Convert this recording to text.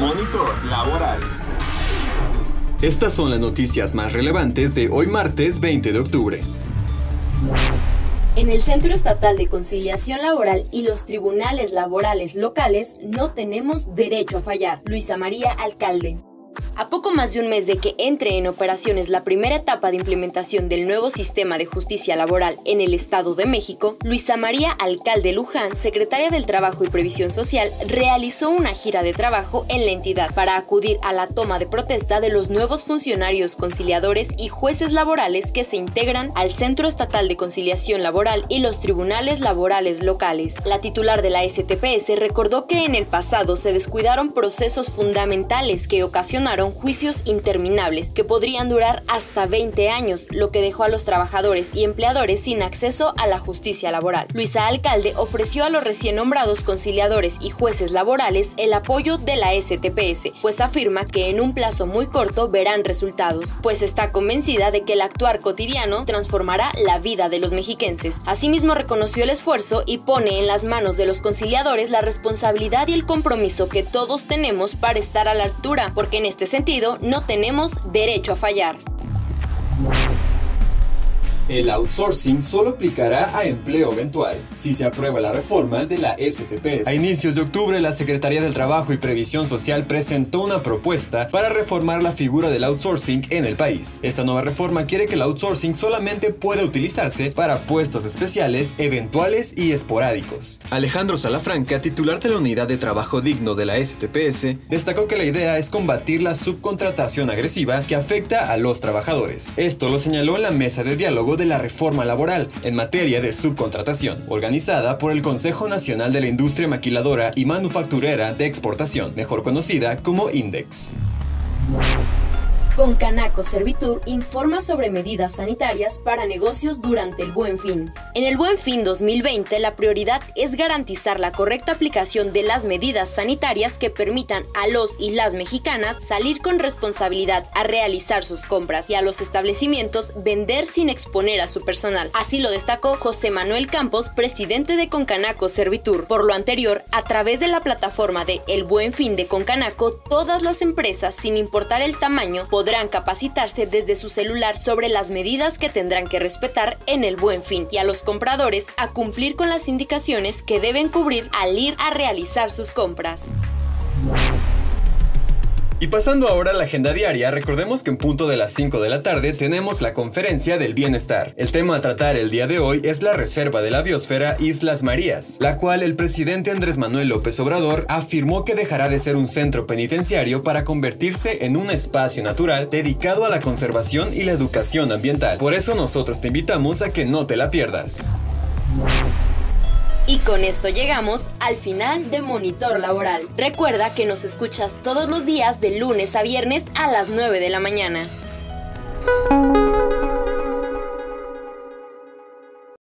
Monitor Laboral. Estas son las noticias más relevantes de hoy martes 20 de octubre. En el Centro Estatal de Conciliación Laboral y los tribunales laborales locales no tenemos derecho a fallar. Luisa María Alcalde. A poco más de un mes de que entre en operaciones la primera etapa de implementación del nuevo sistema de justicia laboral en el Estado de México, Luisa María Alcalde Luján, secretaria del Trabajo y Previsión Social, realizó una gira de trabajo en la entidad para acudir a la toma de protesta de los nuevos funcionarios conciliadores y jueces laborales que se integran al Centro Estatal de Conciliación Laboral y los tribunales laborales locales. La titular de la STPS recordó que en el pasado se descuidaron procesos fundamentales que ocasionaron juicios interminables que podrían durar hasta 20 años, lo que dejó a los trabajadores y empleadores sin acceso a la justicia laboral. Luisa Alcalde ofreció a los recién nombrados conciliadores y jueces laborales el apoyo de la STPS, pues afirma que en un plazo muy corto verán resultados, pues está convencida de que el actuar cotidiano transformará la vida de los mexiquenses. Asimismo reconoció el esfuerzo y pone en las manos de los conciliadores la responsabilidad y el compromiso que todos tenemos para estar a la altura, porque en este sentido no tenemos derecho a fallar. El outsourcing solo aplicará a empleo eventual si se aprueba la reforma de la STPS. A inicios de octubre, la Secretaría del Trabajo y Previsión Social presentó una propuesta para reformar la figura del outsourcing en el país. Esta nueva reforma quiere que el outsourcing solamente pueda utilizarse para puestos especiales, eventuales y esporádicos. Alejandro Salafranca, titular de la Unidad de Trabajo Digno de la STPS, destacó que la idea es combatir la subcontratación agresiva que afecta a los trabajadores. Esto lo señaló en la mesa de diálogo de la reforma laboral en materia de subcontratación, organizada por el Consejo Nacional de la Industria Maquiladora y Manufacturera de Exportación, mejor conocida como INDEX. Con Canaco Servitur informa sobre medidas sanitarias para negocios durante el Buen Fin. En el Buen Fin 2020, la prioridad es garantizar la correcta aplicación de las medidas sanitarias que permitan a los y las mexicanas salir con responsabilidad a realizar sus compras y a los establecimientos vender sin exponer a su personal. Así lo destacó José Manuel Campos, presidente de Concanaco Servitur. Por lo anterior, a través de la plataforma de El Buen Fin de Concanaco, todas las empresas, sin importar el tamaño, podrán podrán capacitarse desde su celular sobre las medidas que tendrán que respetar en el buen fin y a los compradores a cumplir con las indicaciones que deben cubrir al ir a realizar sus compras. Y pasando ahora a la agenda diaria, recordemos que en punto de las 5 de la tarde tenemos la conferencia del bienestar. El tema a tratar el día de hoy es la reserva de la biosfera Islas Marías, la cual el presidente Andrés Manuel López Obrador afirmó que dejará de ser un centro penitenciario para convertirse en un espacio natural dedicado a la conservación y la educación ambiental. Por eso nosotros te invitamos a que no te la pierdas. Y con esto llegamos al final de Monitor Laboral. Recuerda que nos escuchas todos los días de lunes a viernes a las 9 de la mañana.